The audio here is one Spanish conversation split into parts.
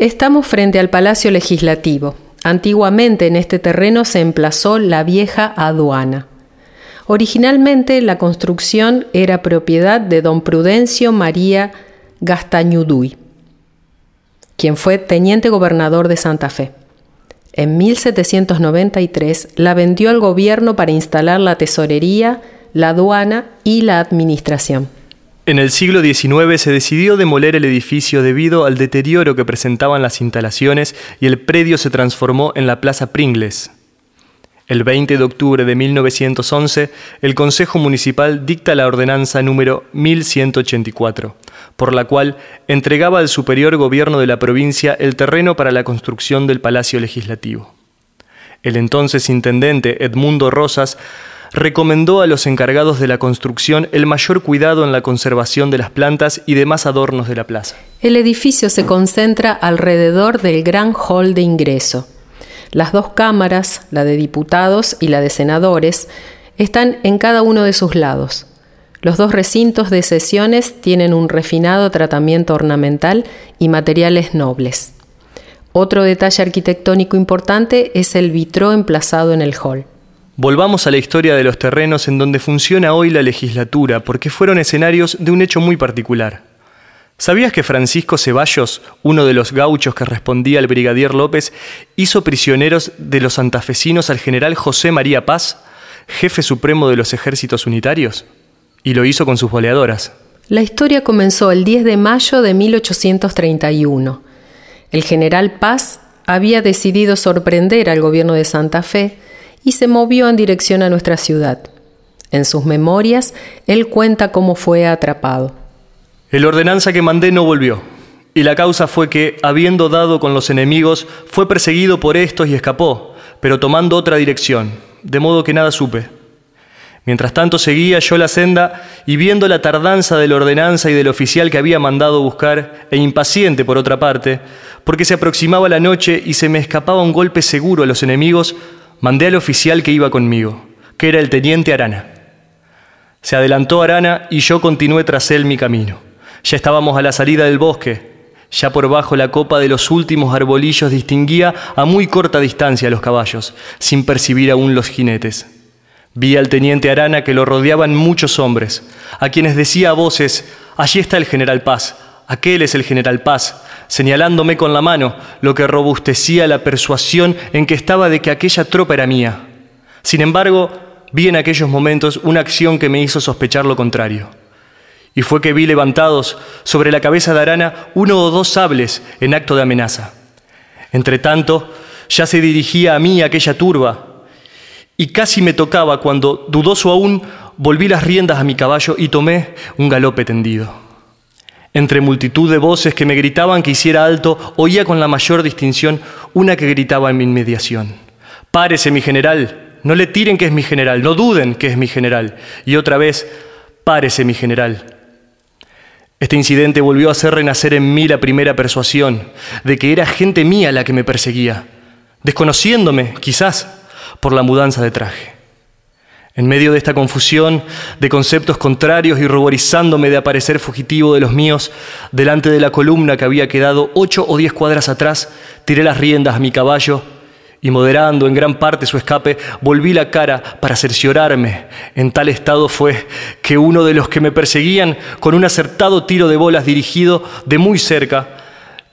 Estamos frente al Palacio Legislativo. Antiguamente en este terreno se emplazó la vieja aduana. Originalmente la construcción era propiedad de don Prudencio María Gastañuduy, quien fue teniente gobernador de Santa Fe. En 1793 la vendió al gobierno para instalar la tesorería, la aduana y la administración. En el siglo XIX se decidió demoler el edificio debido al deterioro que presentaban las instalaciones y el predio se transformó en la Plaza Pringles. El 20 de octubre de 1911, el Consejo Municipal dicta la ordenanza número 1184, por la cual entregaba al superior gobierno de la provincia el terreno para la construcción del Palacio Legislativo. El entonces intendente Edmundo Rosas recomendó a los encargados de la construcción el mayor cuidado en la conservación de las plantas y demás adornos de la plaza. El edificio se concentra alrededor del gran hall de ingreso. Las dos cámaras, la de diputados y la de senadores, están en cada uno de sus lados. Los dos recintos de sesiones tienen un refinado tratamiento ornamental y materiales nobles. Otro detalle arquitectónico importante es el vitró emplazado en el hall. Volvamos a la historia de los terrenos en donde funciona hoy la legislatura, porque fueron escenarios de un hecho muy particular. ¿Sabías que Francisco Ceballos, uno de los gauchos que respondía al brigadier López, hizo prisioneros de los santafesinos al general José María Paz, jefe supremo de los ejércitos unitarios? Y lo hizo con sus boleadoras. La historia comenzó el 10 de mayo de 1831. El general Paz había decidido sorprender al gobierno de Santa Fe y se movió en dirección a nuestra ciudad. En sus memorias, él cuenta cómo fue atrapado. El ordenanza que mandé no volvió, y la causa fue que, habiendo dado con los enemigos, fue perseguido por estos y escapó, pero tomando otra dirección, de modo que nada supe. Mientras tanto seguía yo la senda y viendo la tardanza de la ordenanza y del oficial que había mandado buscar, e impaciente por otra parte, porque se aproximaba la noche y se me escapaba un golpe seguro a los enemigos, mandé al oficial que iba conmigo, que era el teniente Arana. Se adelantó Arana y yo continué tras él mi camino. Ya estábamos a la salida del bosque. Ya por bajo la copa de los últimos arbolillos distinguía a muy corta distancia los caballos, sin percibir aún los jinetes. Vi al teniente Arana que lo rodeaban muchos hombres, a quienes decía a voces, allí está el general Paz, aquel es el general Paz, señalándome con la mano, lo que robustecía la persuasión en que estaba de que aquella tropa era mía. Sin embargo, vi en aquellos momentos una acción que me hizo sospechar lo contrario. Y fue que vi levantados sobre la cabeza de Arana uno o dos sables en acto de amenaza. Entre tanto, ya se dirigía a mí aquella turba, y casi me tocaba cuando, dudoso aún, volví las riendas a mi caballo y tomé un galope tendido. Entre multitud de voces que me gritaban que hiciera alto, oía con la mayor distinción una que gritaba en mi inmediación. Párese, mi general, no le tiren que es mi general, no duden que es mi general. Y otra vez, párese, mi general. Este incidente volvió a hacer renacer en mí la primera persuasión de que era gente mía la que me perseguía, desconociéndome, quizás, por la mudanza de traje. En medio de esta confusión de conceptos contrarios y ruborizándome de aparecer fugitivo de los míos, delante de la columna que había quedado ocho o diez cuadras atrás, tiré las riendas a mi caballo y moderando en gran parte su escape, volví la cara para cerciorarme. En tal estado fue que uno de los que me perseguían, con un acertado tiro de bolas dirigido de muy cerca,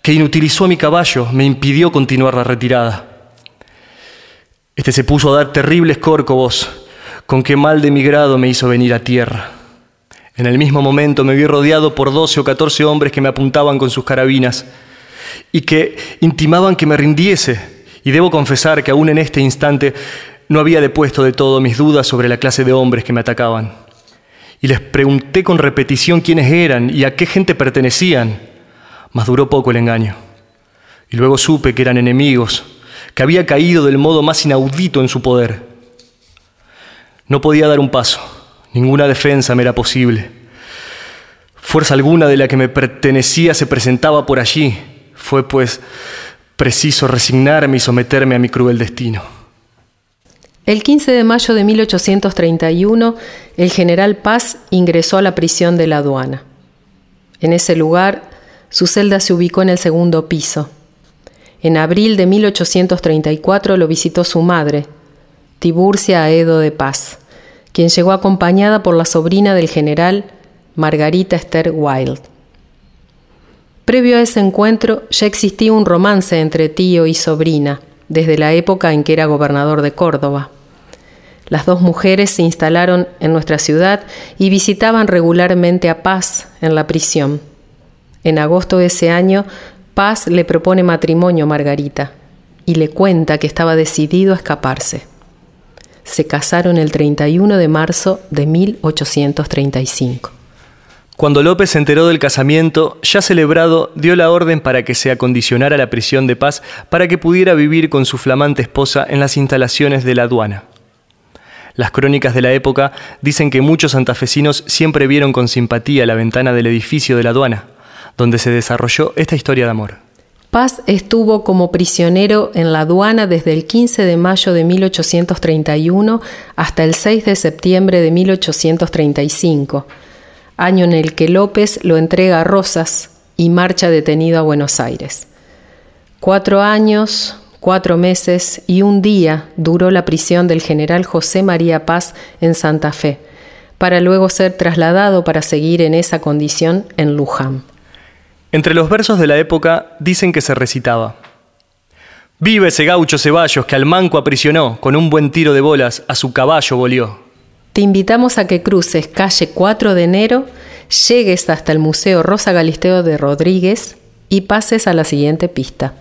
que inutilizó a mi caballo, me impidió continuar la retirada. Este se puso a dar terribles córcovos con qué mal de mi grado me hizo venir a tierra. En el mismo momento me vi rodeado por doce o catorce hombres que me apuntaban con sus carabinas y que intimaban que me rindiese. Y debo confesar que aún en este instante no había depuesto de todo mis dudas sobre la clase de hombres que me atacaban. Y les pregunté con repetición quiénes eran y a qué gente pertenecían, mas duró poco el engaño. Y luego supe que eran enemigos, que había caído del modo más inaudito en su poder no podía dar un paso, ninguna defensa me era posible. Fuerza alguna de la que me pertenecía se presentaba por allí. Fue pues preciso resignarme y someterme a mi cruel destino. El 15 de mayo de 1831, el general Paz ingresó a la prisión de la aduana. En ese lugar, su celda se ubicó en el segundo piso. En abril de 1834 lo visitó su madre, Tiburcia Aedo de Paz, quien llegó acompañada por la sobrina del general, Margarita Esther Wild. Previo a ese encuentro ya existía un romance entre tío y sobrina, desde la época en que era gobernador de Córdoba. Las dos mujeres se instalaron en nuestra ciudad y visitaban regularmente a Paz en la prisión. En agosto de ese año, Paz le propone matrimonio a Margarita y le cuenta que estaba decidido a escaparse. Se casaron el 31 de marzo de 1835. Cuando López se enteró del casamiento, ya celebrado, dio la orden para que se acondicionara la prisión de paz para que pudiera vivir con su flamante esposa en las instalaciones de la aduana. Las crónicas de la época dicen que muchos santafesinos siempre vieron con simpatía la ventana del edificio de la aduana, donde se desarrolló esta historia de amor. Paz estuvo como prisionero en la aduana desde el 15 de mayo de 1831 hasta el 6 de septiembre de 1835, año en el que López lo entrega a Rosas y marcha detenido a Buenos Aires. Cuatro años, Cuatro meses y un día duró la prisión del general José María Paz en Santa Fe, para luego ser trasladado para seguir en esa condición en Luján. Entre los versos de la época dicen que se recitaba. Vive ese gaucho Ceballos que al manco aprisionó, con un buen tiro de bolas a su caballo volvió. Te invitamos a que cruces calle 4 de enero, llegues hasta el Museo Rosa Galisteo de Rodríguez y pases a la siguiente pista.